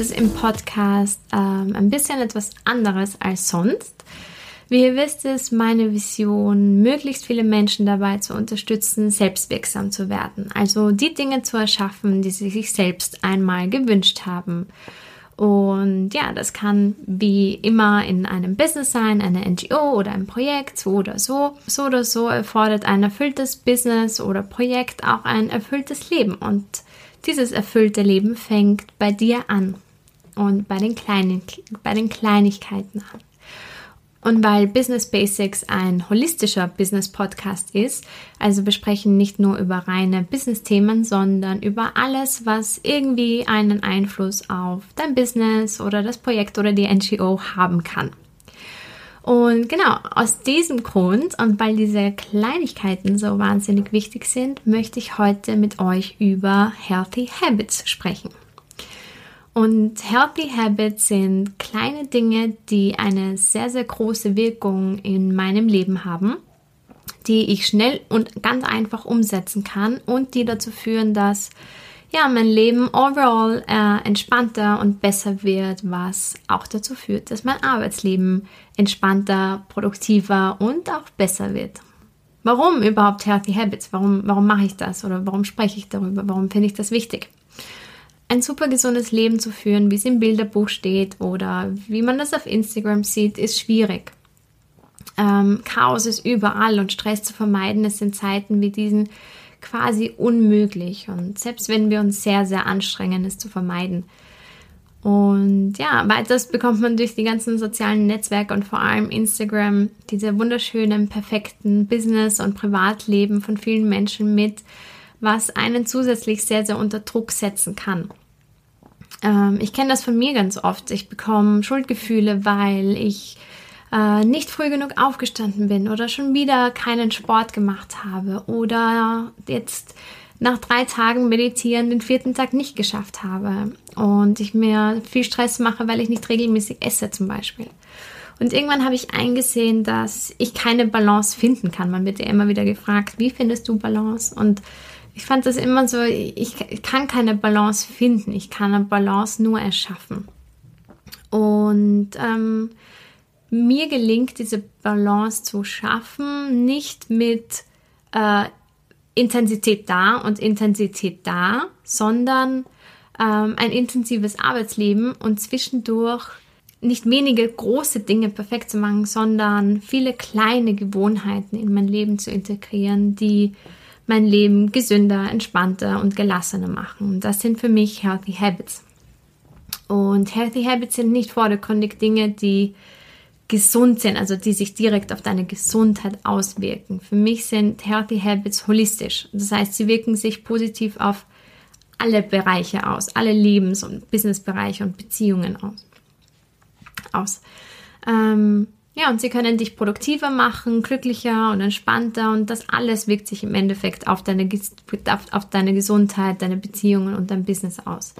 Es im Podcast ähm, ein bisschen etwas anderes als sonst. Wie ihr wisst, ist meine Vision, möglichst viele Menschen dabei zu unterstützen, selbstwirksam zu werden. Also die Dinge zu erschaffen, die sie sich selbst einmal gewünscht haben. Und ja, das kann wie immer in einem Business sein, eine NGO oder ein Projekt, so oder so. So oder so erfordert ein erfülltes Business oder Projekt auch ein erfülltes Leben. Und dieses erfüllte Leben fängt bei dir an und bei den, kleinen, bei den Kleinigkeiten an. Und weil Business Basics ein holistischer Business Podcast ist, also besprechen nicht nur über reine Business-Themen, sondern über alles, was irgendwie einen Einfluss auf dein Business oder das Projekt oder die NGO haben kann. Und genau, aus diesem Grund und weil diese Kleinigkeiten so wahnsinnig wichtig sind, möchte ich heute mit euch über Healthy Habits sprechen. Und Healthy Habits sind kleine Dinge, die eine sehr, sehr große Wirkung in meinem Leben haben, die ich schnell und ganz einfach umsetzen kann und die dazu führen, dass ja, mein Leben overall äh, entspannter und besser wird, was auch dazu führt, dass mein Arbeitsleben entspannter, produktiver und auch besser wird. Warum überhaupt Healthy Habits? Warum, warum mache ich das oder warum spreche ich darüber? Warum finde ich das wichtig? Ein super gesundes Leben zu führen, wie es im Bilderbuch steht oder wie man das auf Instagram sieht, ist schwierig. Ähm, Chaos ist überall und Stress zu vermeiden ist in Zeiten wie diesen quasi unmöglich. Und selbst wenn wir uns sehr, sehr anstrengen, es zu vermeiden. Und ja, weiters bekommt man durch die ganzen sozialen Netzwerke und vor allem Instagram diese wunderschönen, perfekten Business- und Privatleben von vielen Menschen mit, was einen zusätzlich sehr, sehr unter Druck setzen kann. Ähm, ich kenne das von mir ganz oft. Ich bekomme Schuldgefühle, weil ich äh, nicht früh genug aufgestanden bin oder schon wieder keinen Sport gemacht habe oder jetzt nach drei Tagen meditieren den vierten Tag nicht geschafft habe und ich mir viel Stress mache, weil ich nicht regelmäßig esse zum Beispiel. Und irgendwann habe ich eingesehen, dass ich keine Balance finden kann. Man wird ja immer wieder gefragt, wie findest du Balance? Und ich fand das immer so, ich kann keine Balance finden. Ich kann eine Balance nur erschaffen. Und ähm, mir gelingt diese Balance zu schaffen, nicht mit äh, Intensität da und Intensität da, sondern ähm, ein intensives Arbeitsleben und zwischendurch nicht wenige große Dinge perfekt zu machen, sondern viele kleine Gewohnheiten in mein Leben zu integrieren, die mein Leben gesünder, entspannter und gelassener machen. Das sind für mich Healthy Habits. Und Healthy Habits sind nicht vordergründig Dinge, die gesund sind, also die sich direkt auf deine Gesundheit auswirken. Für mich sind Healthy Habits holistisch. Das heißt, sie wirken sich positiv auf alle Bereiche aus, alle Lebens- und Businessbereiche und Beziehungen aus. aus. Ähm, ja, und sie können dich produktiver machen, glücklicher und entspannter und das alles wirkt sich im Endeffekt auf deine, auf, auf deine Gesundheit, deine Beziehungen und dein Business aus.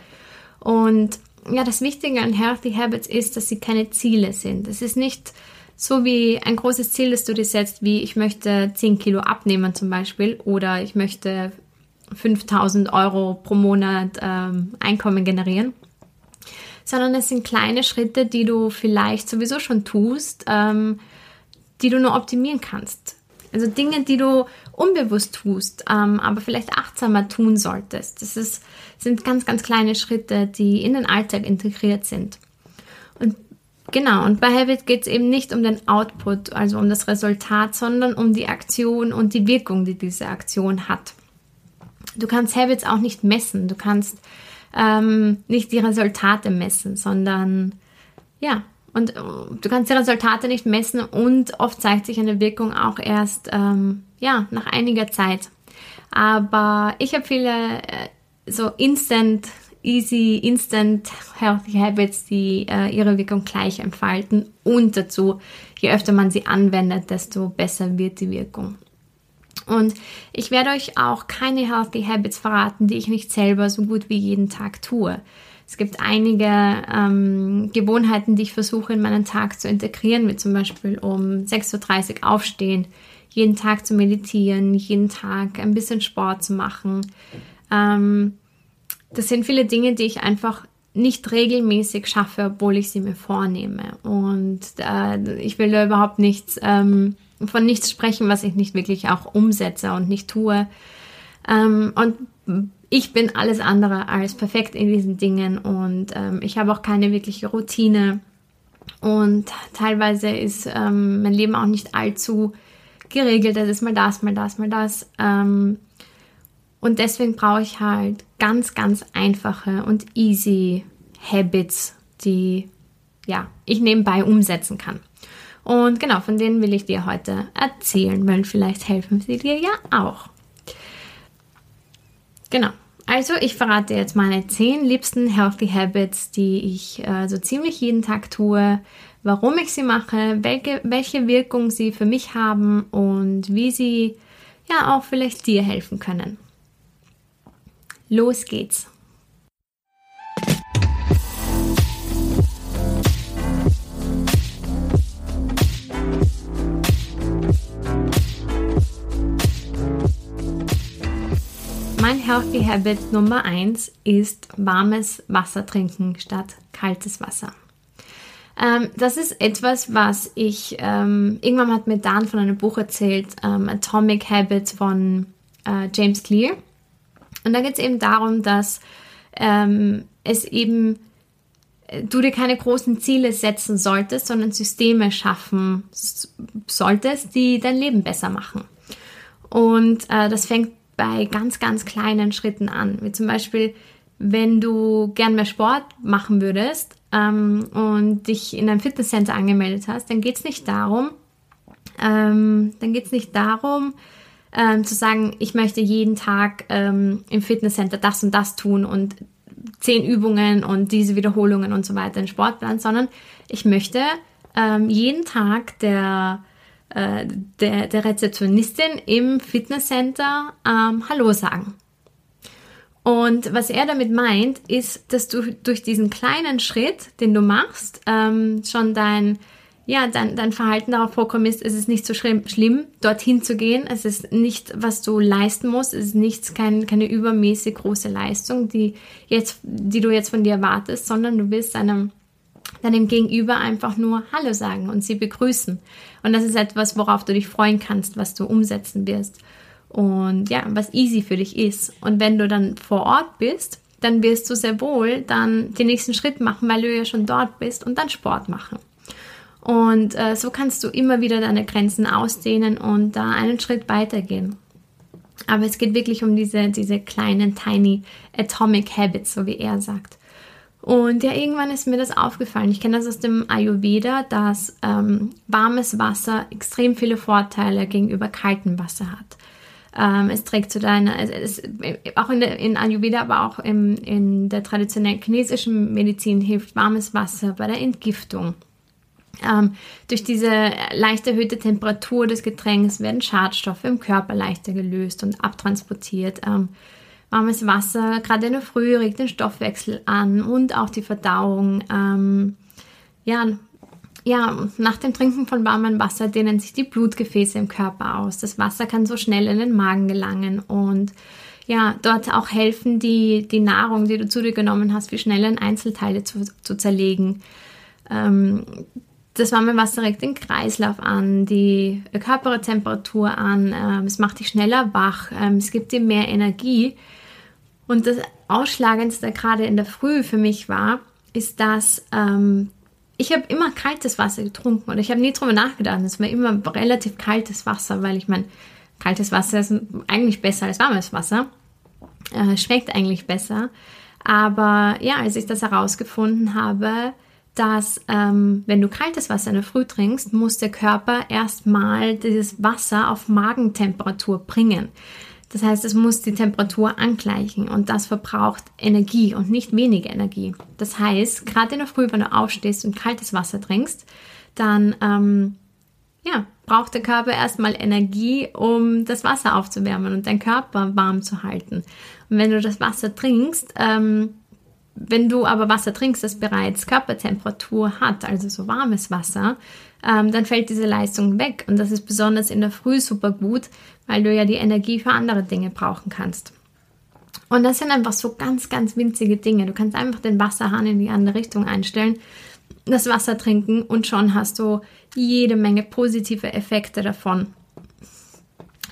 Und ja, das Wichtige an Healthy Habits ist, dass sie keine Ziele sind. Es ist nicht so wie ein großes Ziel, das du dir setzt, wie ich möchte 10 Kilo abnehmen zum Beispiel oder ich möchte 5000 Euro pro Monat ähm, Einkommen generieren, sondern es sind kleine Schritte, die du vielleicht sowieso schon tust, ähm, die du nur optimieren kannst. Also Dinge, die du unbewusst tust, ähm, aber vielleicht achtsamer tun solltest. Das ist, sind ganz, ganz kleine Schritte, die in den Alltag integriert sind. Und genau, und bei Habit geht es eben nicht um den Output, also um das Resultat, sondern um die Aktion und die Wirkung, die diese Aktion hat. Du kannst Habits auch nicht messen, du kannst ähm, nicht die Resultate messen, sondern ja, und äh, du kannst die Resultate nicht messen und oft zeigt sich eine Wirkung auch erst ähm, ja, nach einiger Zeit. Aber ich habe viele äh, so instant, easy, instant healthy habits, die äh, ihre Wirkung gleich entfalten. Und dazu, je öfter man sie anwendet, desto besser wird die Wirkung. Und ich werde euch auch keine Healthy Habits verraten, die ich nicht selber so gut wie jeden Tag tue. Es gibt einige ähm, Gewohnheiten, die ich versuche in meinen Tag zu integrieren, wie zum Beispiel um 6.30 Uhr aufstehen, jeden Tag zu meditieren, jeden Tag ein bisschen Sport zu machen. Ähm, das sind viele Dinge, die ich einfach nicht regelmäßig schaffe, obwohl ich sie mir vornehme. Und äh, ich will da überhaupt nichts ähm, von nichts sprechen, was ich nicht wirklich auch umsetze und nicht tue. Ähm, und ich bin alles andere als perfekt in diesen Dingen und ähm, ich habe auch keine wirkliche Routine. Und teilweise ist ähm, mein Leben auch nicht allzu geregelt. Es ist mal das, mal das, mal das. Ähm, und deswegen brauche ich halt ganz, ganz einfache und easy Habits, die ja, ich nebenbei umsetzen kann. Und genau, von denen will ich dir heute erzählen, weil vielleicht helfen sie dir ja auch. Genau. Also, ich verrate jetzt meine 10 liebsten Healthy Habits, die ich äh, so ziemlich jeden Tag tue, warum ich sie mache, welche, welche Wirkung sie für mich haben und wie sie ja auch vielleicht dir helfen können. Los geht's! Mein Healthy Habit Nummer 1 ist warmes Wasser trinken statt kaltes Wasser. Ähm, das ist etwas, was ich, ähm, irgendwann hat mir Dan von einem Buch erzählt, ähm, Atomic Habits von äh, James Clear. Und da geht es eben darum, dass ähm, es eben äh, du dir keine großen Ziele setzen solltest, sondern Systeme schaffen solltest, die dein Leben besser machen. Und äh, das fängt bei ganz, ganz kleinen Schritten an. Wie zum Beispiel, wenn du gern mehr Sport machen würdest ähm, und dich in einem Fitnesscenter angemeldet hast, dann geht es nicht darum, ähm, dann geht es nicht darum, ähm, zu sagen, ich möchte jeden Tag ähm, im Fitnesscenter das und das tun und zehn Übungen und diese Wiederholungen und so weiter in Sportplan, sondern ich möchte ähm, jeden Tag der äh, der, der Rezeptionistin im Fitnesscenter ähm, Hallo sagen. Und was er damit meint, ist, dass du durch diesen kleinen Schritt, den du machst, ähm, schon dein, ja, dein, dein Verhalten darauf vorkommst, es ist nicht so schlimm, schlimm, dorthin zu gehen. Es ist nicht, was du leisten musst. Es ist nichts, kein, keine übermäßig große Leistung, die, jetzt, die du jetzt von dir erwartest, sondern du bist einem deinem Gegenüber einfach nur Hallo sagen und sie begrüßen. Und das ist etwas, worauf du dich freuen kannst, was du umsetzen wirst. Und ja, was easy für dich ist. Und wenn du dann vor Ort bist, dann wirst du sehr wohl dann den nächsten Schritt machen, weil du ja schon dort bist und dann Sport machen. Und äh, so kannst du immer wieder deine Grenzen ausdehnen und da einen Schritt weitergehen. Aber es geht wirklich um diese, diese kleinen, tiny atomic habits, so wie er sagt. Und ja, irgendwann ist mir das aufgefallen. Ich kenne das aus dem Ayurveda, dass ähm, warmes Wasser extrem viele Vorteile gegenüber kaltem Wasser hat. Ähm, es trägt zu deiner, es, es, auch in, in Ayurveda, aber auch im, in der traditionellen chinesischen Medizin hilft warmes Wasser bei der Entgiftung. Ähm, durch diese leicht erhöhte Temperatur des Getränks werden Schadstoffe im Körper leichter gelöst und abtransportiert. Ähm, Warmes Wasser, gerade in der Früh, regt den Stoffwechsel an und auch die Verdauung. Ähm, ja, ja, nach dem Trinken von warmem Wasser dehnen sich die Blutgefäße im Körper aus. Das Wasser kann so schnell in den Magen gelangen und ja, dort auch helfen, die, die Nahrung, die du zu dir genommen hast, wie schnell in Einzelteile zu, zu zerlegen. Ähm, das warme Wasser regt den Kreislauf an, die Körpertemperatur an, ähm, es macht dich schneller wach, ähm, es gibt dir mehr Energie und das Ausschlagendste gerade in der Früh für mich war, ist, dass ähm, ich habe immer kaltes Wasser getrunken und ich habe nie drüber nachgedacht. Es war immer relativ kaltes Wasser, weil ich meine, kaltes Wasser ist eigentlich besser als warmes Wasser. Äh, schmeckt eigentlich besser. Aber ja, als ich das herausgefunden habe, dass ähm, wenn du kaltes Wasser in der Früh trinkst, muss der Körper erstmal dieses Wasser auf Magentemperatur bringen Das heißt, es muss die Temperatur angleichen und das verbraucht Energie und nicht wenig Energie. Das heißt, gerade in der Früh, wenn du aufstehst und kaltes Wasser trinkst, dann ähm, ja, braucht der Körper erstmal Energie, um das Wasser aufzuwärmen und deinen Körper warm zu halten. Und wenn du das Wasser trinkst, ähm, wenn du aber Wasser trinkst, das bereits Körpertemperatur hat, also so warmes Wasser, ähm, dann fällt diese Leistung weg. Und das ist besonders in der Früh super gut, weil du ja die Energie für andere Dinge brauchen kannst. Und das sind einfach so ganz, ganz winzige Dinge. Du kannst einfach den Wasserhahn in die andere Richtung einstellen, das Wasser trinken und schon hast du jede Menge positive Effekte davon.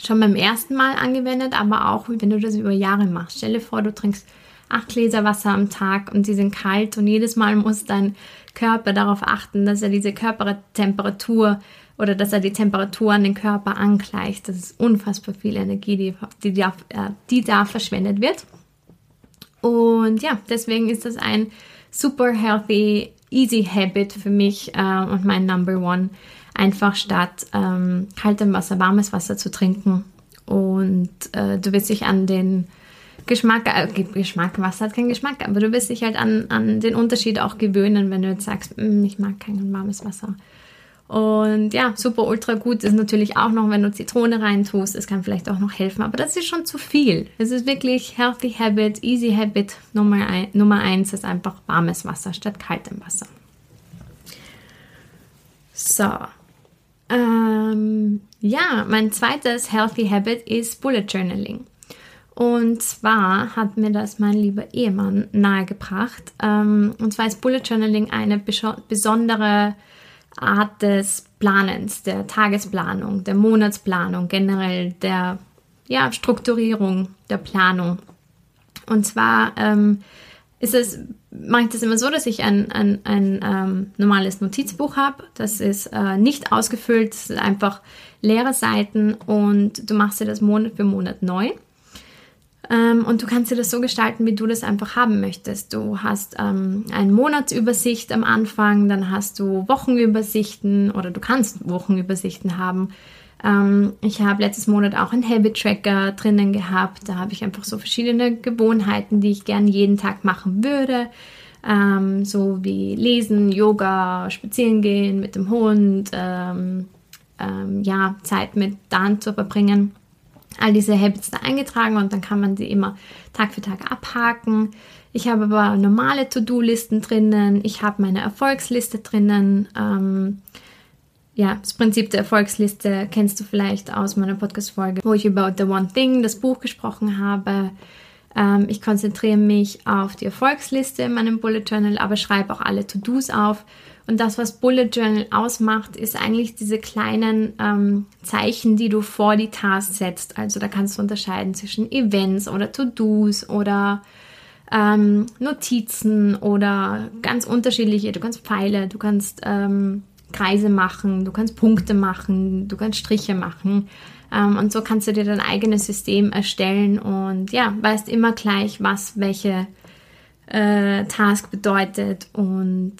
Schon beim ersten Mal angewendet, aber auch wenn du das über Jahre machst. Stell dir vor, du trinkst acht Gläser Wasser am Tag und die sind kalt und jedes Mal muss dein Körper darauf achten, dass er diese Körpertemperatur oder dass er die Temperatur an den Körper angleicht. Das ist unfassbar viel Energie, die, die, die, äh, die da verschwendet wird. Und ja, deswegen ist das ein super healthy, easy habit für mich äh, und mein Number One. Einfach statt ähm, kaltem Wasser, warmes Wasser zu trinken. Und äh, du wirst dich an den Geschmack, äh, Geschmack, Wasser hat keinen Geschmack, aber du wirst dich halt an, an den Unterschied auch gewöhnen, wenn du jetzt sagst, mm, ich mag kein warmes Wasser. Und ja, super ultra gut ist natürlich auch noch, wenn du Zitrone reintust. Es kann vielleicht auch noch helfen, aber das ist schon zu viel. Es ist wirklich Healthy Habit, Easy Habit Nummer, ein, Nummer eins ist einfach warmes Wasser statt kaltem Wasser. So. Ähm, ja, mein zweites Healthy Habit ist Bullet Journaling. Und zwar hat mir das mein lieber Ehemann nahegebracht. Ähm, und zwar ist Bullet Journaling eine besondere Art des Planens, der Tagesplanung, der Monatsplanung, generell der ja, Strukturierung der Planung. Und zwar ähm, ist es, mache ich das immer so, dass ich ein, ein, ein ähm, normales Notizbuch habe. Das ist äh, nicht ausgefüllt, es sind einfach leere Seiten und du machst dir das Monat für Monat neu. Ähm, und du kannst dir das so gestalten, wie du das einfach haben möchtest. Du hast ähm, eine Monatsübersicht am Anfang, dann hast du Wochenübersichten oder du kannst Wochenübersichten haben. Ähm, ich habe letztes Monat auch einen Habit Tracker drinnen gehabt. Da habe ich einfach so verschiedene Gewohnheiten, die ich gerne jeden Tag machen würde. Ähm, so wie Lesen, Yoga, Spazieren gehen mit dem Hund, ähm, ähm, ja, Zeit mit Dan zu verbringen all diese Habits da eingetragen und dann kann man sie immer Tag für Tag abhaken. Ich habe aber normale To-Do-Listen drinnen, ich habe meine Erfolgsliste drinnen. Ähm, ja, das Prinzip der Erfolgsliste kennst du vielleicht aus meiner Podcast-Folge, wo ich über The One Thing, das Buch gesprochen habe. Ähm, ich konzentriere mich auf die Erfolgsliste in meinem Bullet Journal, aber schreibe auch alle To-Dos auf und das, was Bullet Journal ausmacht, ist eigentlich diese kleinen ähm, Zeichen, die du vor die Tasks setzt. Also da kannst du unterscheiden zwischen Events oder To-Dos oder ähm, Notizen oder ganz unterschiedliche. Du kannst Pfeile, du kannst ähm, Kreise machen, du kannst Punkte machen, du kannst Striche machen. Ähm, und so kannst du dir dein eigenes System erstellen und ja, weißt immer gleich, was welche äh, Task bedeutet und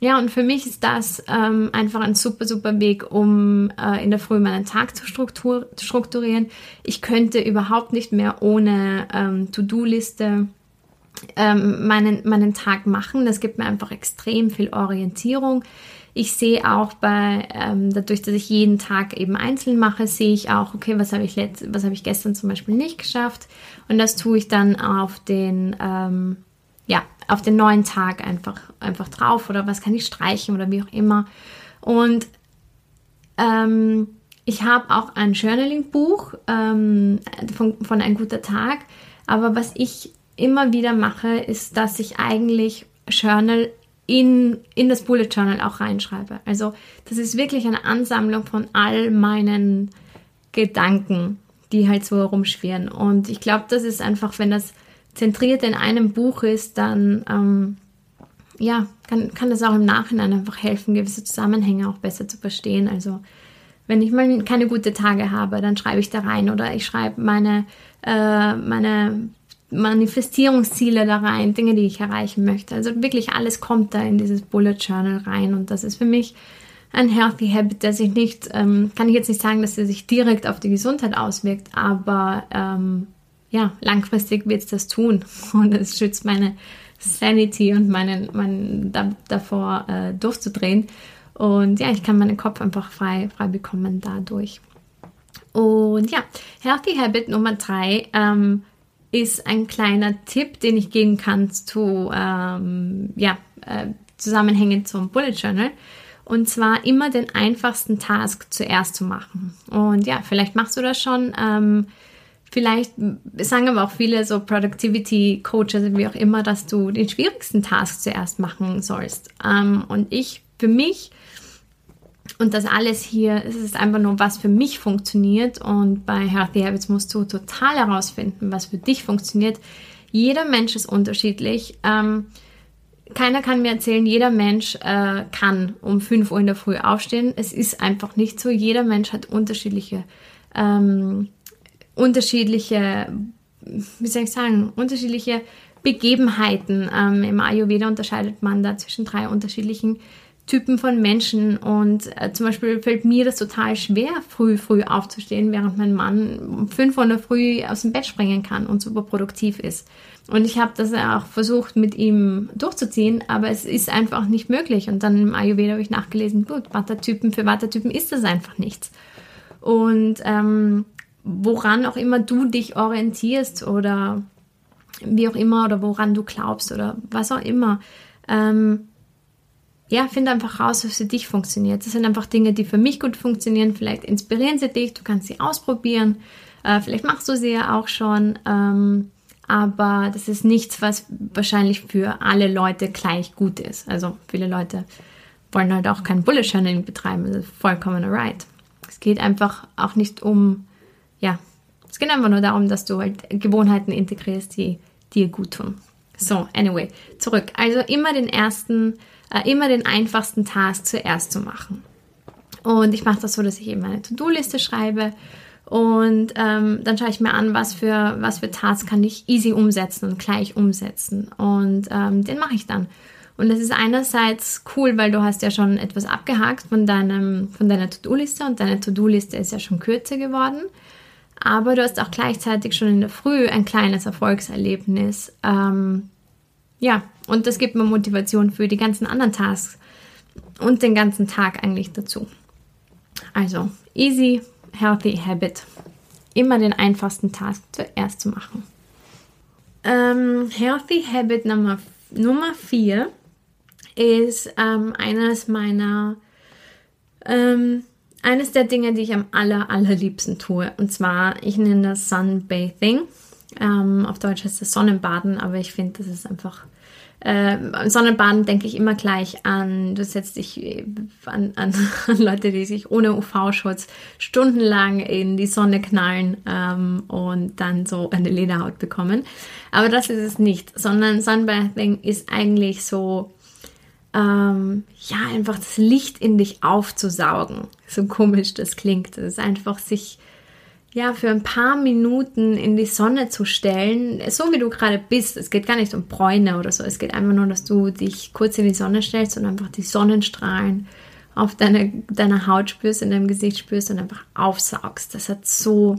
ja, und für mich ist das ähm, einfach ein super, super Weg, um äh, in der Früh meinen Tag zu, struktur strukturieren. Ich könnte überhaupt nicht mehr ohne ähm, To-Do-Liste ähm, meinen, meinen Tag machen. Das gibt mir einfach extrem viel Orientierung. Ich sehe auch bei, ähm, dadurch, dass ich jeden Tag eben einzeln mache, sehe ich auch, okay, was habe ich, was habe ich gestern zum Beispiel nicht geschafft. Und das tue ich dann auf den, ähm, ja, auf den neuen Tag einfach, einfach drauf oder was kann ich streichen oder wie auch immer. Und ähm, ich habe auch ein Journaling-Buch ähm, von, von Ein guter Tag. Aber was ich immer wieder mache, ist, dass ich eigentlich Journal in, in das Bullet Journal auch reinschreibe. Also das ist wirklich eine Ansammlung von all meinen Gedanken, die halt so herumschwirren. Und ich glaube, das ist einfach, wenn das zentriert in einem Buch ist, dann ähm, ja, kann, kann das auch im Nachhinein einfach helfen, gewisse Zusammenhänge auch besser zu verstehen. Also wenn ich mal keine guten Tage habe, dann schreibe ich da rein oder ich schreibe meine, äh, meine Manifestierungsziele da rein, Dinge, die ich erreichen möchte. Also wirklich alles kommt da in dieses Bullet Journal rein und das ist für mich ein Healthy Habit, der sich nicht, ähm, kann ich jetzt nicht sagen, dass er sich direkt auf die Gesundheit auswirkt, aber ähm, ja, langfristig wird es das tun und es schützt meine Sanity und meinen, meinen da, davor äh, durchzudrehen. Und ja, ich kann meinen Kopf einfach frei, frei bekommen dadurch. Und ja, Healthy Habit Nummer drei ähm, ist ein kleiner Tipp, den ich geben kann zu ähm, ja, äh, Zusammenhängen zum Bullet Journal. Und zwar immer den einfachsten Task zuerst zu machen. Und ja, vielleicht machst du das schon. Ähm, vielleicht sagen aber auch viele so Productivity Coaches, wie auch immer, dass du den schwierigsten Task zuerst machen sollst. Ähm, und ich, für mich, und das alles hier, es ist einfach nur, was für mich funktioniert. Und bei Healthy Habits musst du total herausfinden, was für dich funktioniert. Jeder Mensch ist unterschiedlich. Ähm, keiner kann mir erzählen, jeder Mensch äh, kann um 5 Uhr in der Früh aufstehen. Es ist einfach nicht so. Jeder Mensch hat unterschiedliche, ähm, unterschiedliche, wie soll ich sagen, unterschiedliche Begebenheiten. Ähm, Im Ayurveda unterscheidet man da zwischen drei unterschiedlichen Typen von Menschen. Und äh, zum Beispiel fällt mir das total schwer, früh, früh aufzustehen, während mein Mann um 5 Uhr Früh aus dem Bett springen kann und super produktiv ist. Und ich habe das auch versucht, mit ihm durchzuziehen, aber es ist einfach nicht möglich. Und dann im Ayurveda habe ich nachgelesen, gut, Wattertypen, für Wattertypen ist das einfach nichts. Und ähm, woran auch immer du dich orientierst oder wie auch immer oder woran du glaubst oder was auch immer, ähm, ja, finde einfach raus, was für dich funktioniert. Das sind einfach Dinge, die für mich gut funktionieren. Vielleicht inspirieren sie dich, du kannst sie ausprobieren. Äh, vielleicht machst du sie ja auch schon. Ähm, aber das ist nichts, was wahrscheinlich für alle Leute gleich gut ist. Also viele Leute wollen halt auch kein Bullet Journaling betreiben. Das ist vollkommen right. Es geht einfach auch nicht um, ja, es geht einfach nur darum, dass du halt Gewohnheiten integrierst, die dir gut tun. So, anyway, zurück. Also immer den ersten äh, immer den einfachsten Task zuerst zu machen. Und ich mache das so, dass ich eben eine To-Do-Liste schreibe und ähm, dann schaue ich mir an, was für, was für Tasks kann ich easy umsetzen und gleich umsetzen. Und ähm, den mache ich dann. Und das ist einerseits cool, weil du hast ja schon etwas abgehakt von, deinem, von deiner To-Do-Liste und deine To-Do-Liste ist ja schon kürzer geworden. Aber du hast auch gleichzeitig schon in der Früh ein kleines Erfolgserlebnis. Ähm, ja, und das gibt mir Motivation für die ganzen anderen Tasks und den ganzen Tag eigentlich dazu. Also, easy, healthy habit. Immer den einfachsten Task zuerst zu machen. Ähm, healthy habit Nummer, Nummer vier ist ähm, eines meiner, ähm, eines der Dinge, die ich am aller, allerliebsten tue. Und zwar, ich nenne das Sunbathing. Ähm, auf Deutsch heißt es Sonnenbaden, aber ich finde, das ist einfach äh, Sonnenbaden denke ich immer gleich an, du setzt dich äh, an, an, an Leute, die sich ohne UV-Schutz stundenlang in die Sonne knallen ähm, und dann so eine Lederhaut bekommen. Aber das ist es nicht, sondern Sunbathing ist eigentlich so, ähm, ja, einfach das Licht in dich aufzusaugen. So komisch das klingt. Es ist einfach sich ja, für ein paar Minuten in die Sonne zu stellen, so wie du gerade bist. Es geht gar nicht um Bräune oder so. Es geht einfach nur, dass du dich kurz in die Sonne stellst und einfach die Sonnenstrahlen auf deine, deiner Haut spürst, in deinem Gesicht spürst und einfach aufsaugst. Das hat so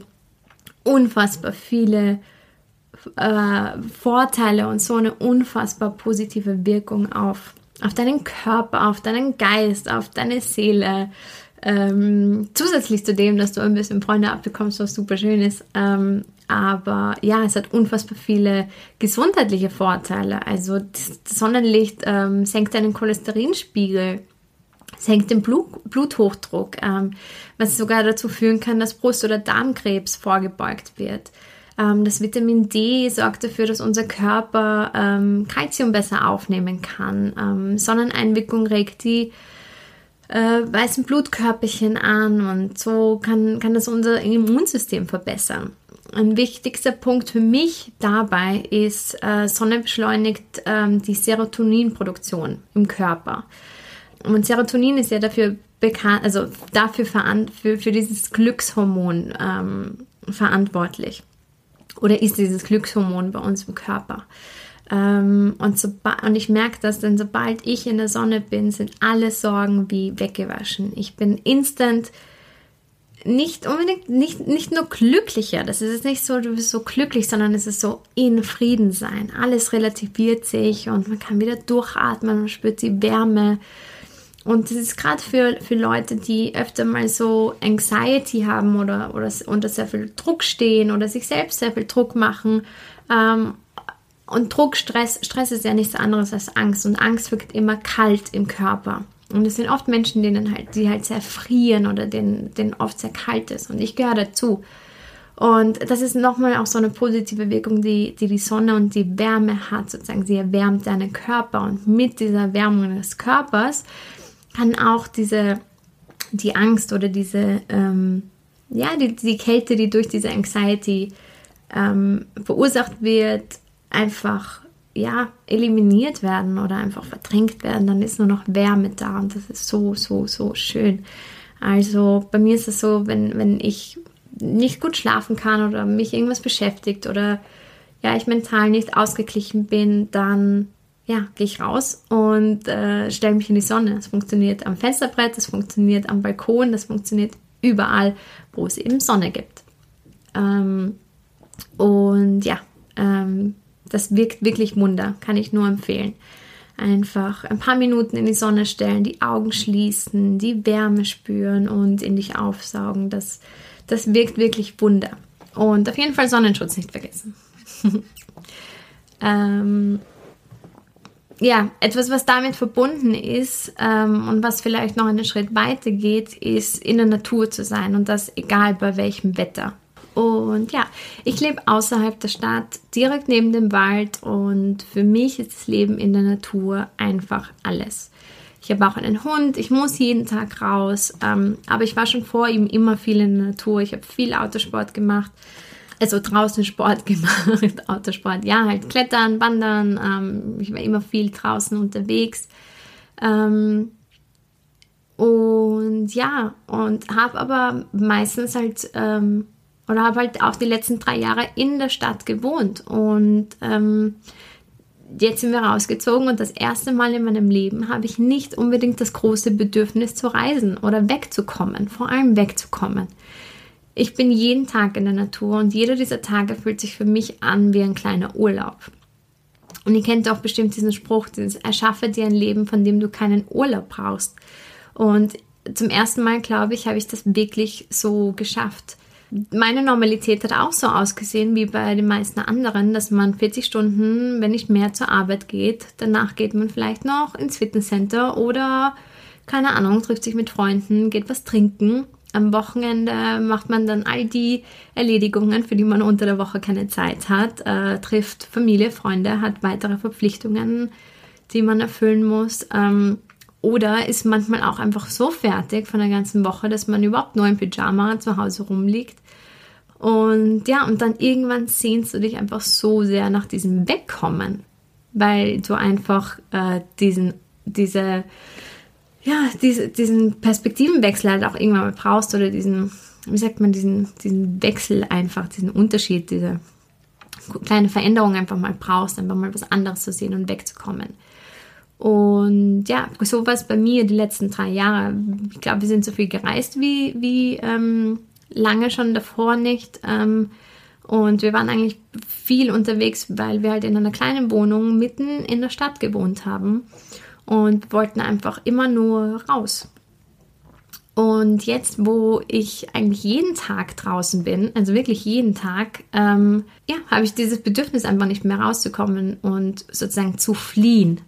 unfassbar viele äh, Vorteile und so eine unfassbar positive Wirkung auf, auf deinen Körper, auf deinen Geist, auf deine Seele, ähm, zusätzlich zu dem, dass du ein bisschen Freunde abbekommst, was super schön ist. Ähm, aber ja, es hat unfassbar viele gesundheitliche Vorteile. Also das Sonnenlicht ähm, senkt deinen Cholesterinspiegel, senkt den Blut, Bluthochdruck, ähm, was sogar dazu führen kann, dass Brust- oder Darmkrebs vorgebeugt wird. Ähm, das Vitamin D sorgt dafür, dass unser Körper ähm, Kalzium besser aufnehmen kann. Sonneneinwirkung regt die äh, weißen Blutkörperchen an und so kann, kann das unser Immunsystem verbessern. Ein wichtigster Punkt für mich dabei ist, äh, Sonne beschleunigt ähm, die Serotoninproduktion im Körper. Und Serotonin ist ja dafür bekannt, also dafür für, für dieses Glückshormon ähm, verantwortlich. Oder ist dieses Glückshormon bei uns im Körper. Ähm, und, so, und ich merke das, denn sobald ich in der Sonne bin, sind alle Sorgen wie weggewaschen. Ich bin instant nicht unbedingt, nicht, nicht nur glücklicher. Das ist nicht so, du bist so glücklich, sondern es ist so in Frieden sein. Alles relativiert sich und man kann wieder durchatmen, man spürt die Wärme. Und das ist gerade für, für Leute, die öfter mal so Anxiety haben oder, oder unter sehr viel Druck stehen oder sich selbst sehr viel Druck machen. Ähm, und Druck, Stress, Stress ist ja nichts anderes als Angst. Und Angst wirkt immer kalt im Körper. Und es sind oft Menschen, denen halt, die halt sehr frieren oder denen, denen oft sehr kalt ist. Und ich gehöre dazu. Und das ist nochmal auch so eine positive Wirkung, die, die die Sonne und die Wärme hat, sozusagen. Sie erwärmt deinen Körper und mit dieser Erwärmung des Körpers kann auch diese, die Angst oder diese, ähm, ja, die, die Kälte, die durch diese Anxiety ähm, verursacht wird, einfach ja, eliminiert werden oder einfach verdrängt werden, dann ist nur noch Wärme da und das ist so, so, so schön. Also bei mir ist es so, wenn, wenn ich nicht gut schlafen kann oder mich irgendwas beschäftigt oder ja, ich mental nicht ausgeglichen bin, dann ja, gehe ich raus und äh, stelle mich in die Sonne. Es funktioniert am Fensterbrett, es funktioniert am Balkon, das funktioniert überall, wo es eben Sonne gibt. Ähm, und ja, ähm, das wirkt wirklich Wunder, kann ich nur empfehlen. Einfach ein paar Minuten in die Sonne stellen, die Augen schließen, die Wärme spüren und in dich aufsaugen. Das, das wirkt wirklich Wunder. Und auf jeden Fall Sonnenschutz nicht vergessen. ähm, ja, etwas, was damit verbunden ist ähm, und was vielleicht noch einen Schritt weiter geht, ist in der Natur zu sein und das egal bei welchem Wetter. Und ja, ich lebe außerhalb der Stadt, direkt neben dem Wald und für mich ist das Leben in der Natur einfach alles. Ich habe auch einen Hund, ich muss jeden Tag raus, ähm, aber ich war schon vor ihm immer viel in der Natur. Ich habe viel Autosport gemacht, also draußen Sport gemacht, Autosport, ja, halt Klettern, Wandern. Ähm, ich war immer viel draußen unterwegs. Ähm, und ja, und habe aber meistens halt ähm, oder habe halt auch die letzten drei Jahre in der Stadt gewohnt. Und ähm, jetzt sind wir rausgezogen und das erste Mal in meinem Leben habe ich nicht unbedingt das große Bedürfnis zu reisen oder wegzukommen, vor allem wegzukommen. Ich bin jeden Tag in der Natur und jeder dieser Tage fühlt sich für mich an wie ein kleiner Urlaub. Und ihr kennt auch bestimmt diesen Spruch, dieses erschaffe dir ein Leben, von dem du keinen Urlaub brauchst. Und zum ersten Mal, glaube ich, habe ich das wirklich so geschafft meine Normalität hat auch so ausgesehen wie bei den meisten anderen, dass man 40 Stunden, wenn nicht mehr, zur Arbeit geht. Danach geht man vielleicht noch ins Fitnesscenter oder, keine Ahnung, trifft sich mit Freunden, geht was trinken. Am Wochenende macht man dann all die Erledigungen, für die man unter der Woche keine Zeit hat, äh, trifft Familie, Freunde, hat weitere Verpflichtungen, die man erfüllen muss. Ähm, oder ist manchmal auch einfach so fertig von der ganzen Woche, dass man überhaupt nur im Pyjama zu Hause rumliegt. Und ja, und dann irgendwann sehnst du dich einfach so sehr nach diesem Wegkommen, weil du einfach äh, diesen, diese, ja, diese, diesen Perspektivenwechsel halt auch irgendwann mal brauchst oder diesen, wie sagt man, diesen, diesen Wechsel einfach, diesen Unterschied, diese kleine Veränderung einfach mal brauchst, einfach mal was anderes zu sehen und wegzukommen. Und ja, so war es bei mir die letzten drei Jahre. Ich glaube, wir sind so viel gereist wie, wie ähm, lange schon davor nicht. Ähm, und wir waren eigentlich viel unterwegs, weil wir halt in einer kleinen Wohnung mitten in der Stadt gewohnt haben und wollten einfach immer nur raus. Und jetzt, wo ich eigentlich jeden Tag draußen bin, also wirklich jeden Tag, ähm, ja, habe ich dieses Bedürfnis einfach nicht mehr rauszukommen und sozusagen zu fliehen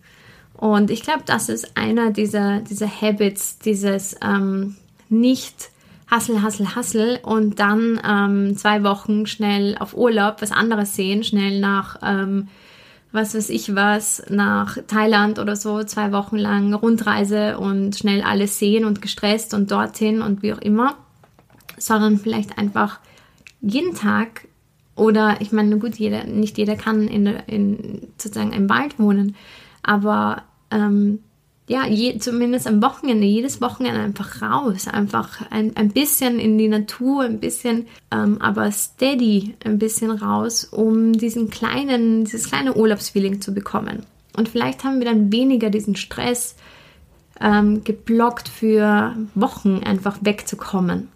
und ich glaube, das ist einer dieser, dieser Habits, dieses ähm, nicht Hassel, Hassel, Hassel und dann ähm, zwei Wochen schnell auf Urlaub was anderes sehen, schnell nach, ähm, was weiß ich was, nach Thailand oder so, zwei Wochen lang Rundreise und schnell alles sehen und gestresst und dorthin und wie auch immer, sondern vielleicht einfach jeden Tag oder ich meine, gut, jeder, nicht jeder kann in, in sozusagen im Wald wohnen, aber ähm, ja, je, zumindest am Wochenende, jedes Wochenende einfach raus, einfach ein, ein bisschen in die Natur, ein bisschen, ähm, aber steady ein bisschen raus, um diesen kleinen, dieses kleine Urlaubsfeeling zu bekommen. Und vielleicht haben wir dann weniger diesen Stress ähm, geblockt für Wochen einfach wegzukommen.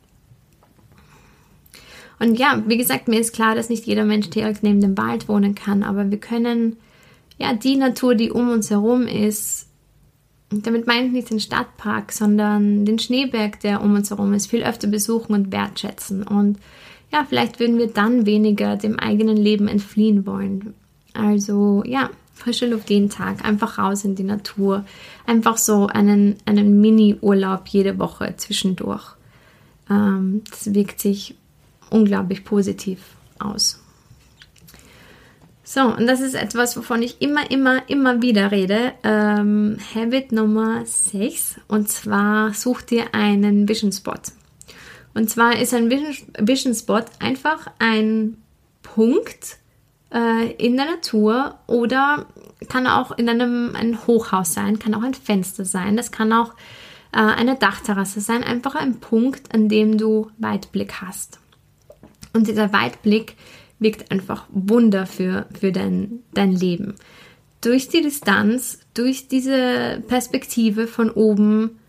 Und ja, wie gesagt, mir ist klar, dass nicht jeder Mensch direkt neben dem Wald wohnen kann, aber wir können ja die Natur, die um uns herum ist, damit meine ich nicht den Stadtpark, sondern den Schneeberg, der um uns herum ist, viel öfter besuchen und wertschätzen. Und ja, vielleicht würden wir dann weniger dem eigenen Leben entfliehen wollen. Also ja, frische Luft jeden Tag, einfach raus in die Natur, einfach so einen, einen Mini-Urlaub jede Woche zwischendurch. Ähm, das wirkt sich unglaublich positiv aus. So, und das ist etwas, wovon ich immer, immer, immer wieder rede. Ähm, Habit Nummer 6. Und zwar such dir einen Vision Spot. Und zwar ist ein Vision, Vision Spot einfach ein Punkt äh, in der Natur oder kann auch in einem ein Hochhaus sein, kann auch ein Fenster sein, das kann auch äh, eine Dachterrasse sein. Einfach ein Punkt, an dem du Weitblick hast. Und dieser Weitblick wirkt einfach Wunder für, für dein, dein Leben. Durch die Distanz, durch diese Perspektive von oben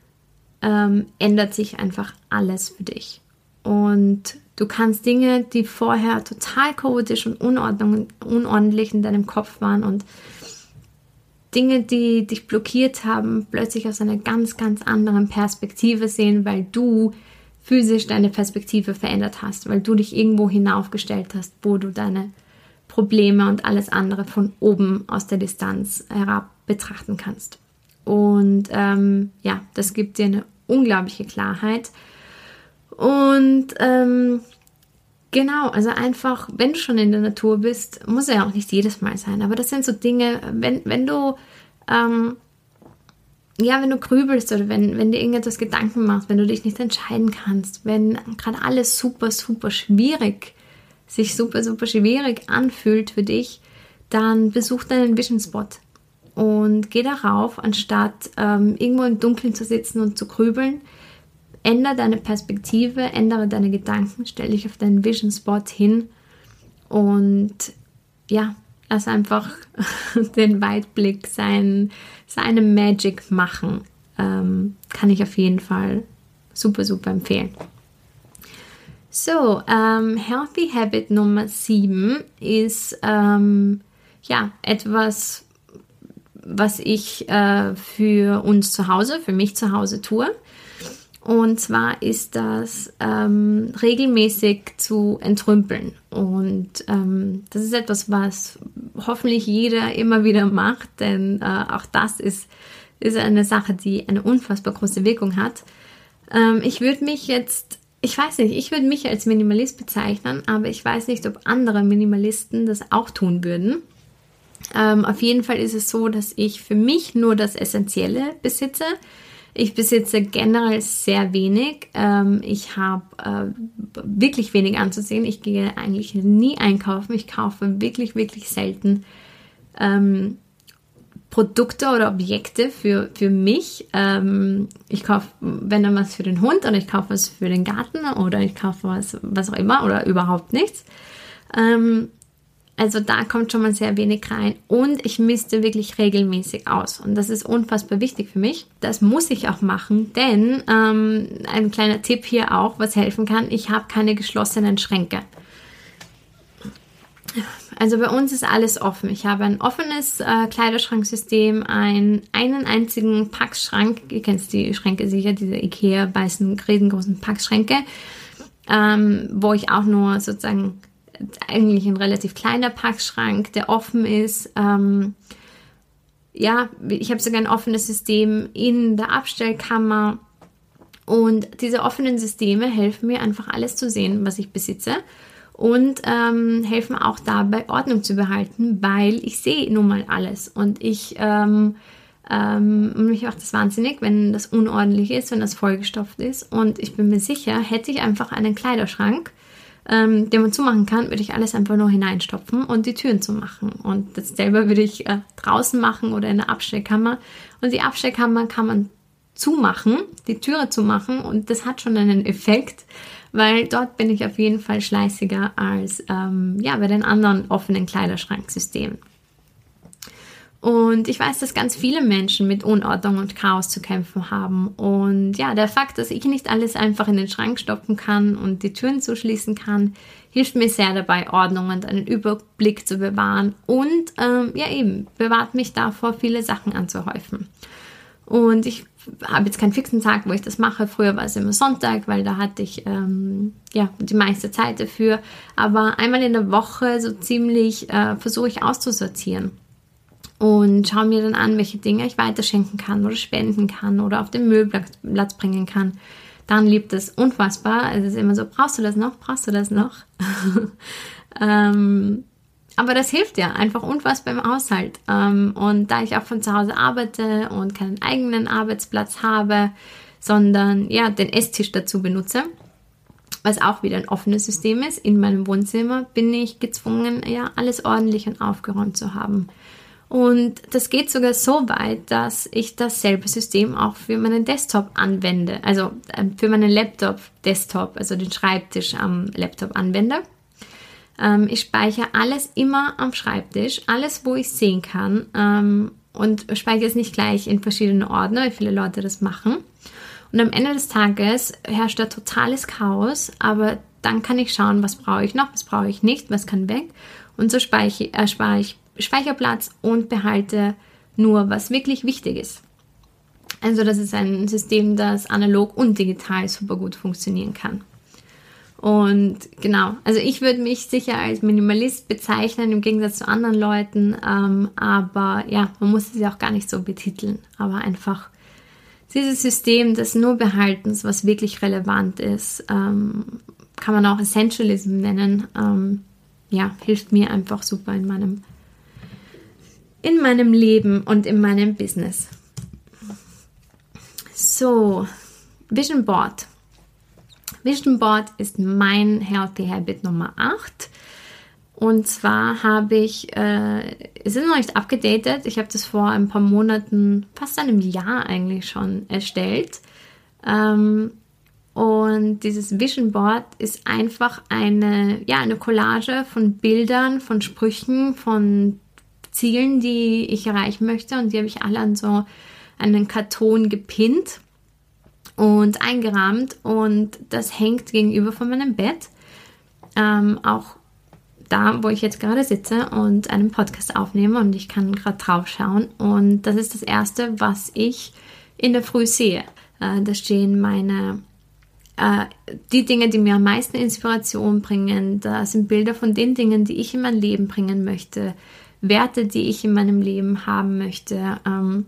ähm, ändert sich einfach alles für dich. Und du kannst Dinge, die vorher total chaotisch und unordnung, unordentlich in deinem Kopf waren und Dinge, die dich blockiert haben, plötzlich aus einer ganz, ganz anderen Perspektive sehen, weil du physisch deine Perspektive verändert hast, weil du dich irgendwo hinaufgestellt hast, wo du deine Probleme und alles andere von oben aus der Distanz herab betrachten kannst. Und ähm, ja, das gibt dir eine unglaubliche Klarheit. Und ähm, genau, also einfach, wenn du schon in der Natur bist, muss ja auch nicht jedes Mal sein, aber das sind so Dinge, wenn, wenn du ähm, ja, wenn du grübelst oder wenn, wenn dir irgendetwas Gedanken machst, wenn du dich nicht entscheiden kannst, wenn gerade alles super, super schwierig, sich super, super schwierig anfühlt für dich, dann besuch deinen Vision Spot und geh darauf, anstatt ähm, irgendwo im Dunkeln zu sitzen und zu grübeln. Ändere deine Perspektive, ändere deine Gedanken, stell dich auf deinen Vision Spot hin und ja, lass einfach den Weitblick sein, seine Magic machen. Ähm, kann ich auf jeden Fall super, super empfehlen. So, ähm, Healthy Habit Nummer 7 ist ähm, ja etwas, was ich äh, für uns zu Hause, für mich zu Hause tue. Und zwar ist das ähm, regelmäßig zu entrümpeln. Und ähm, das ist etwas, was hoffentlich jeder immer wieder macht, denn äh, auch das ist, ist eine Sache, die eine unfassbar große Wirkung hat. Ähm, ich würde mich jetzt, ich weiß nicht, ich würde mich als Minimalist bezeichnen, aber ich weiß nicht, ob andere Minimalisten das auch tun würden. Ähm, auf jeden Fall ist es so, dass ich für mich nur das Essentielle besitze. Ich besitze generell sehr wenig. Ähm, ich habe äh, wirklich wenig anzusehen. Ich gehe eigentlich nie einkaufen. Ich kaufe wirklich, wirklich selten ähm, Produkte oder Objekte für, für mich. Ähm, ich kaufe, wenn dann was für den Hund oder ich kaufe was für den Garten oder ich kaufe was, was auch immer oder überhaupt nichts. Also da kommt schon mal sehr wenig rein und ich misste wirklich regelmäßig aus. Und das ist unfassbar wichtig für mich. Das muss ich auch machen, denn ähm, ein kleiner Tipp hier auch, was helfen kann, ich habe keine geschlossenen Schränke. Also bei uns ist alles offen. Ich habe ein offenes äh, Kleiderschranksystem, ein, einen einzigen Packschrank. Ihr kennt die Schränke sicher, diese Ikea weißen, riesengroßen Packschränke, ähm, wo ich auch nur sozusagen eigentlich ein relativ kleiner Packschrank, der offen ist. Ähm, ja, ich habe sogar ein offenes System in der Abstellkammer. Und diese offenen Systeme helfen mir einfach alles zu sehen, was ich besitze. Und ähm, helfen auch dabei, Ordnung zu behalten, weil ich sehe nun mal alles. Und ich, ähm, ähm, mich macht das wahnsinnig, wenn das unordentlich ist, wenn das vollgestopft ist. Und ich bin mir sicher, hätte ich einfach einen Kleiderschrank, ähm, den man zumachen kann, würde ich alles einfach nur hineinstopfen und die Türen zu machen. Und dasselbe würde ich äh, draußen machen oder in der Abstellkammer. Und die Abstellkammer kann man zumachen, die Türe zumachen und das hat schon einen Effekt, weil dort bin ich auf jeden Fall schleißiger als ähm, ja, bei den anderen offenen Kleiderschranksystemen. Und ich weiß, dass ganz viele Menschen mit Unordnung und Chaos zu kämpfen haben. Und ja, der Fakt, dass ich nicht alles einfach in den Schrank stopfen kann und die Türen zuschließen kann, hilft mir sehr dabei, Ordnung und einen Überblick zu bewahren und ähm, ja eben, bewahrt mich davor, viele Sachen anzuhäufen. Und ich habe jetzt keinen fixen Tag, wo ich das mache. Früher war es immer Sonntag, weil da hatte ich ähm, ja die meiste Zeit dafür. Aber einmal in der Woche so ziemlich äh, versuche ich auszusortieren und schaue mir dann an, welche Dinge ich weiterschenken kann oder spenden kann oder auf den Müllplatz bringen kann. Dann liebt es unfassbar. Es ist immer so, brauchst du das noch? Brauchst du das noch? ähm, aber das hilft ja einfach unfassbar im Haushalt. Ähm, und da ich auch von zu Hause arbeite und keinen eigenen Arbeitsplatz habe, sondern ja, den Esstisch dazu benutze, was auch wieder ein offenes System ist, in meinem Wohnzimmer bin ich gezwungen, ja, alles ordentlich und aufgeräumt zu haben. Und das geht sogar so weit, dass ich dasselbe System auch für meinen Desktop anwende. Also ähm, für meinen Laptop, Desktop, also den Schreibtisch am Laptop anwende. Ähm, ich speichere alles immer am Schreibtisch, alles, wo ich sehen kann. Ähm, und speichere es nicht gleich in verschiedene Ordner, wie viele Leute das machen. Und am Ende des Tages herrscht da totales Chaos, aber dann kann ich schauen, was brauche ich noch, was brauche ich nicht, was kann weg. Und so speichere, äh, spare ich Speicherplatz und behalte nur, was wirklich wichtig ist. Also das ist ein System, das analog und digital super gut funktionieren kann. Und genau, also ich würde mich sicher als Minimalist bezeichnen im Gegensatz zu anderen Leuten, ähm, aber ja, man muss es ja auch gar nicht so betiteln, aber einfach dieses System des nur Behaltens, was wirklich relevant ist, ähm, kann man auch Essentialism nennen, ähm, ja, hilft mir einfach super in meinem in meinem Leben und in meinem Business. So, Vision Board. Vision Board ist mein Healthy Habit Nummer 8. Und zwar habe ich, äh, es ist noch nicht abgedatet, ich habe das vor ein paar Monaten, fast einem Jahr eigentlich schon erstellt. Ähm, und dieses Vision Board ist einfach eine, ja, eine Collage von Bildern, von Sprüchen, von Zielen, die ich erreichen möchte. Und die habe ich alle an so einen Karton gepinnt und eingerahmt. Und das hängt gegenüber von meinem Bett. Ähm, auch da, wo ich jetzt gerade sitze und einen Podcast aufnehme und ich kann gerade drauf schauen. Und das ist das Erste, was ich in der Früh sehe. Äh, da stehen meine äh, die Dinge, die mir am meisten Inspiration bringen. Da sind Bilder von den Dingen, die ich in mein Leben bringen möchte. Werte, die ich in meinem Leben haben möchte. Ähm,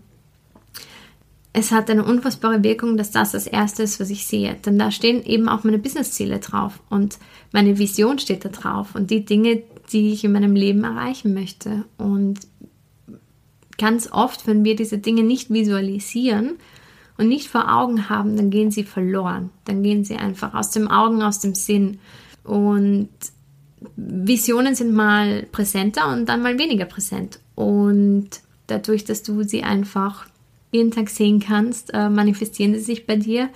es hat eine unfassbare Wirkung, dass das das Erste ist, was ich sehe. Denn da stehen eben auch meine Businessziele drauf und meine Vision steht da drauf und die Dinge, die ich in meinem Leben erreichen möchte. Und ganz oft, wenn wir diese Dinge nicht visualisieren und nicht vor Augen haben, dann gehen sie verloren. Dann gehen sie einfach aus dem Augen, aus dem Sinn. Und Visionen sind mal präsenter und dann mal weniger präsent. Und dadurch, dass du sie einfach jeden Tag sehen kannst, äh, manifestieren sie sich bei dir.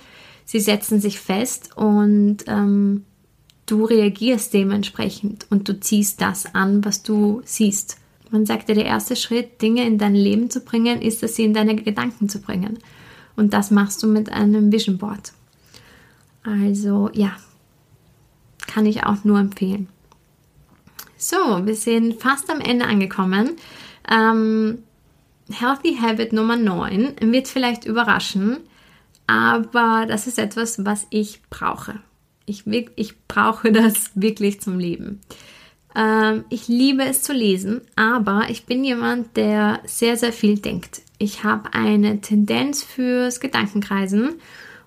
Sie setzen sich fest und ähm, du reagierst dementsprechend und du ziehst das an, was du siehst. Man sagt ja, der erste Schritt, Dinge in dein Leben zu bringen, ist, dass sie in deine Gedanken zu bringen. Und das machst du mit einem Vision Board. Also ja, kann ich auch nur empfehlen. So, wir sind fast am Ende angekommen. Ähm, Healthy Habit Nummer 9 wird vielleicht überraschen, aber das ist etwas, was ich brauche. Ich, ich brauche das wirklich zum Leben. Ähm, ich liebe es zu lesen, aber ich bin jemand, der sehr, sehr viel denkt. Ich habe eine Tendenz fürs Gedankenkreisen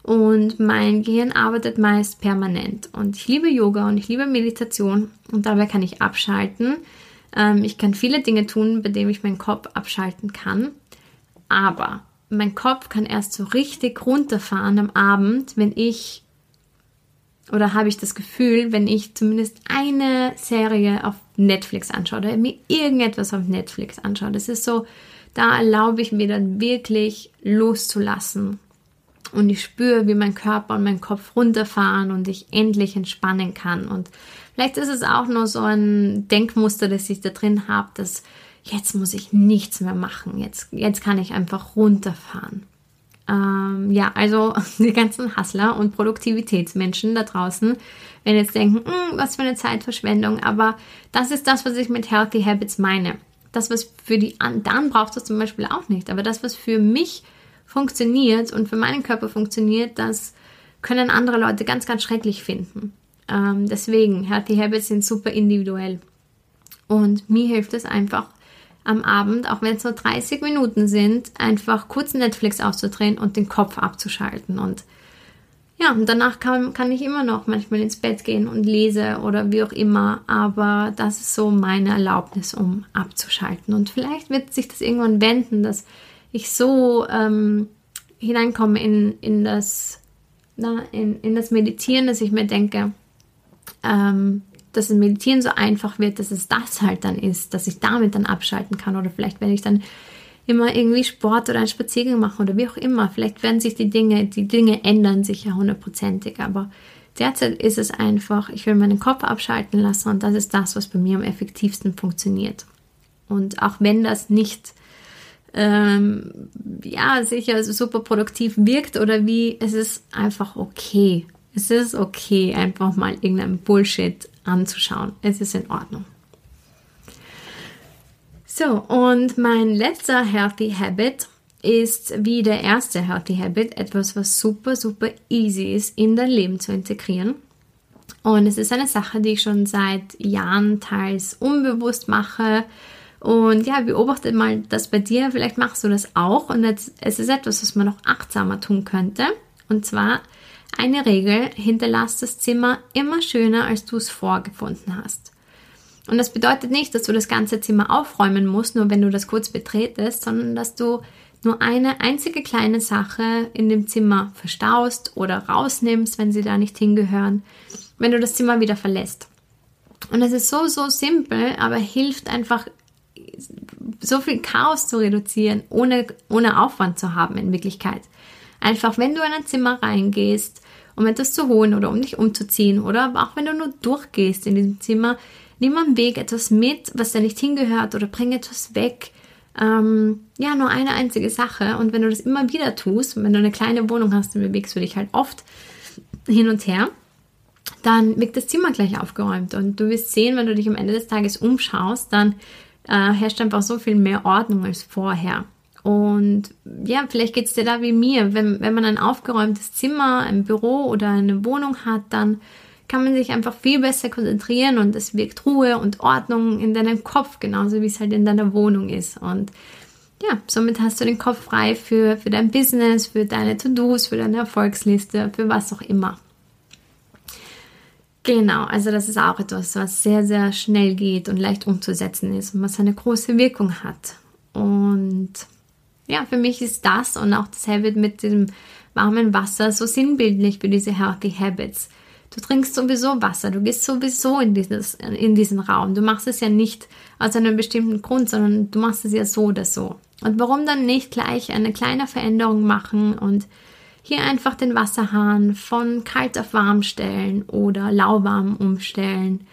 und mein Gehirn arbeitet meist permanent. Und ich liebe Yoga und ich liebe Meditation und dabei kann ich abschalten. Ähm, ich kann viele Dinge tun, bei denen ich meinen Kopf abschalten kann. Aber mein Kopf kann erst so richtig runterfahren am Abend, wenn ich oder habe ich das Gefühl, wenn ich zumindest eine Serie auf Netflix anschaue oder mir irgendetwas auf Netflix anschaue, das ist so, da erlaube ich mir dann wirklich loszulassen. Und ich spüre, wie mein Körper und mein Kopf runterfahren und ich endlich entspannen kann. Und vielleicht ist es auch nur so ein Denkmuster, das ich da drin habe, dass jetzt muss ich nichts mehr machen. Jetzt, jetzt kann ich einfach runterfahren. Ähm, ja, also die ganzen Hustler und Produktivitätsmenschen da draußen werden jetzt denken, hm, was für eine Zeitverschwendung. Aber das ist das, was ich mit Healthy Habits meine. Das, was für die anderen braucht es zum Beispiel auch nicht. Aber das, was für mich funktioniert und für meinen Körper funktioniert, das können andere Leute ganz, ganz schrecklich finden. Ähm, deswegen, Healthy Habits sind super individuell. Und mir hilft es einfach am Abend, auch wenn es nur 30 Minuten sind, einfach kurz Netflix auszudrehen und den Kopf abzuschalten. Und ja, und danach kann, kann ich immer noch manchmal ins Bett gehen und lese oder wie auch immer. Aber das ist so meine Erlaubnis, um abzuschalten. Und vielleicht wird sich das irgendwann wenden, dass ich so ähm, hineinkomme in, in, das, na, in, in das Meditieren, dass ich mir denke, ähm, dass das Meditieren so einfach wird, dass es das halt dann ist, dass ich damit dann abschalten kann. Oder vielleicht, wenn ich dann immer irgendwie Sport oder einen Spaziergang mache oder wie auch immer. Vielleicht werden sich die Dinge, die Dinge ändern sich ja hundertprozentig, aber derzeit ist es einfach, ich will meinen Kopf abschalten lassen und das ist das, was bei mir am effektivsten funktioniert. Und auch wenn das nicht ähm, ja, sicher super produktiv wirkt oder wie, es ist einfach okay. Es ist okay, einfach mal irgendein Bullshit anzuschauen. Es ist in Ordnung. So, und mein letzter Healthy Habit ist wie der erste Healthy Habit etwas, was super, super easy ist, in dein Leben zu integrieren. Und es ist eine Sache, die ich schon seit Jahren teils unbewusst mache. Und ja, beobachte mal das bei dir. Vielleicht machst du das auch. Und es ist etwas, was man noch achtsamer tun könnte. Und zwar eine Regel, hinterlass das Zimmer immer schöner, als du es vorgefunden hast. Und das bedeutet nicht, dass du das ganze Zimmer aufräumen musst, nur wenn du das kurz betretest, sondern dass du nur eine einzige kleine Sache in dem Zimmer verstaust oder rausnimmst, wenn sie da nicht hingehören, wenn du das Zimmer wieder verlässt. Und es ist so, so simpel, aber hilft einfach, so viel Chaos zu reduzieren, ohne, ohne Aufwand zu haben in Wirklichkeit. Einfach, wenn du in ein Zimmer reingehst, um etwas zu holen oder um dich umzuziehen oder auch wenn du nur durchgehst in diesem Zimmer, nimm am Weg etwas mit, was da nicht hingehört oder bring etwas weg. Ähm, ja, nur eine einzige Sache. Und wenn du das immer wieder tust, wenn du eine kleine Wohnung hast, dann bewegst du dich halt oft hin und her, dann wird das Zimmer gleich aufgeräumt. Und du wirst sehen, wenn du dich am Ende des Tages umschaust, dann äh, herrscht einfach so viel mehr Ordnung als vorher. Und ja, vielleicht geht es dir da wie mir. Wenn, wenn man ein aufgeräumtes Zimmer, ein Büro oder eine Wohnung hat, dann kann man sich einfach viel besser konzentrieren und es wirkt Ruhe und Ordnung in deinem Kopf, genauso wie es halt in deiner Wohnung ist. Und ja, somit hast du den Kopf frei für, für dein Business, für deine To-Dos, für deine Erfolgsliste, für was auch immer. Genau, also das ist auch etwas, was sehr, sehr schnell geht und leicht umzusetzen ist und was eine große Wirkung hat. Und ja, für mich ist das und auch das Habit mit dem warmen Wasser so sinnbildlich für diese Healthy Habits. Du trinkst sowieso Wasser, du gehst sowieso in, dieses, in diesen Raum. Du machst es ja nicht aus einem bestimmten Grund, sondern du machst es ja so oder so. Und warum dann nicht gleich eine kleine Veränderung machen und hier einfach den Wasserhahn von kalt auf warm stellen oder lauwarm umstellen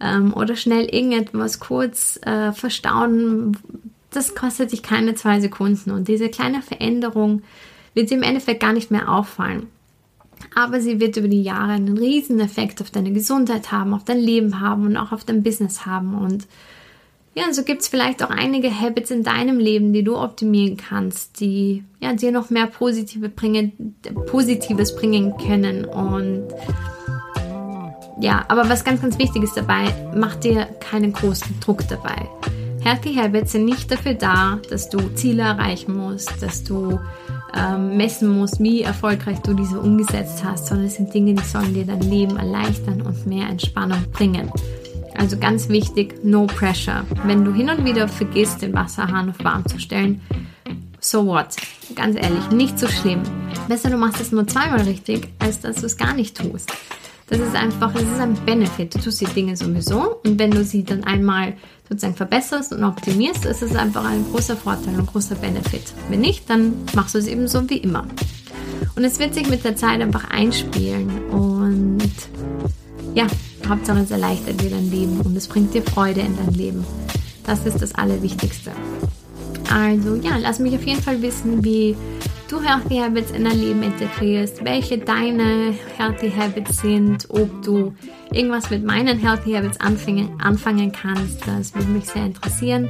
ähm, oder schnell irgendetwas kurz äh, verstauen. Das kostet dich keine zwei Sekunden und diese kleine Veränderung wird dir im Endeffekt gar nicht mehr auffallen aber sie wird über die Jahre einen riesen Effekt auf deine Gesundheit haben, auf dein Leben haben und auch auf dein Business haben. Und ja, so gibt es vielleicht auch einige Habits in deinem Leben, die du optimieren kannst, die ja, dir noch mehr Positive bringen, Positives bringen können. Und ja, aber was ganz, ganz wichtig ist dabei, mach dir keinen großen Druck dabei. Healthy Habits sind nicht dafür da, dass du Ziele erreichen musst, dass du ähm, messen musst, wie erfolgreich du diese umgesetzt hast, sondern es sind Dinge, die sollen dir dein Leben erleichtern und mehr Entspannung bringen. Also ganz wichtig, no pressure. Wenn du hin und wieder vergisst, den Wasserhahn auf warm zu stellen, so what? Ganz ehrlich, nicht so schlimm. Besser du machst es nur zweimal richtig, als dass du es gar nicht tust. Das ist einfach, es ist ein Benefit. Du tust die Dinge sowieso und wenn du sie dann einmal sozusagen verbesserst und optimierst, ist es einfach ein großer Vorteil, ein großer Benefit. Wenn nicht, dann machst du es eben so wie immer. Und es wird sich mit der Zeit einfach einspielen und ja, Hauptsache es erleichtert dir dein Leben und es bringt dir Freude in dein Leben. Das ist das Allerwichtigste. Also ja, lass mich auf jeden Fall wissen, wie du Healthy Habits in dein Leben integrierst, welche deine Healthy Habits sind, ob du irgendwas mit meinen Healthy Habits anfangen, anfangen kannst. Das würde mich sehr interessieren.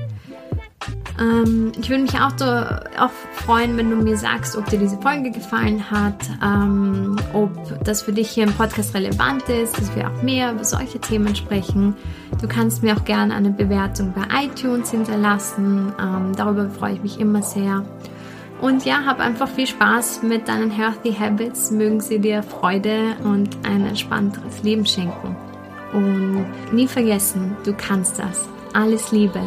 Ähm, ich würde mich auch, so, auch freuen, wenn du mir sagst, ob dir diese Folge gefallen hat, ähm, ob das für dich hier im Podcast relevant ist, dass wir auch mehr über solche Themen sprechen. Du kannst mir auch gerne eine Bewertung bei iTunes hinterlassen. Ähm, darüber freue ich mich immer sehr. Und ja, hab einfach viel Spaß mit deinen Healthy Habits. Mögen sie dir Freude und ein entspannteres Leben schenken. Und nie vergessen, du kannst das. Alles Liebe.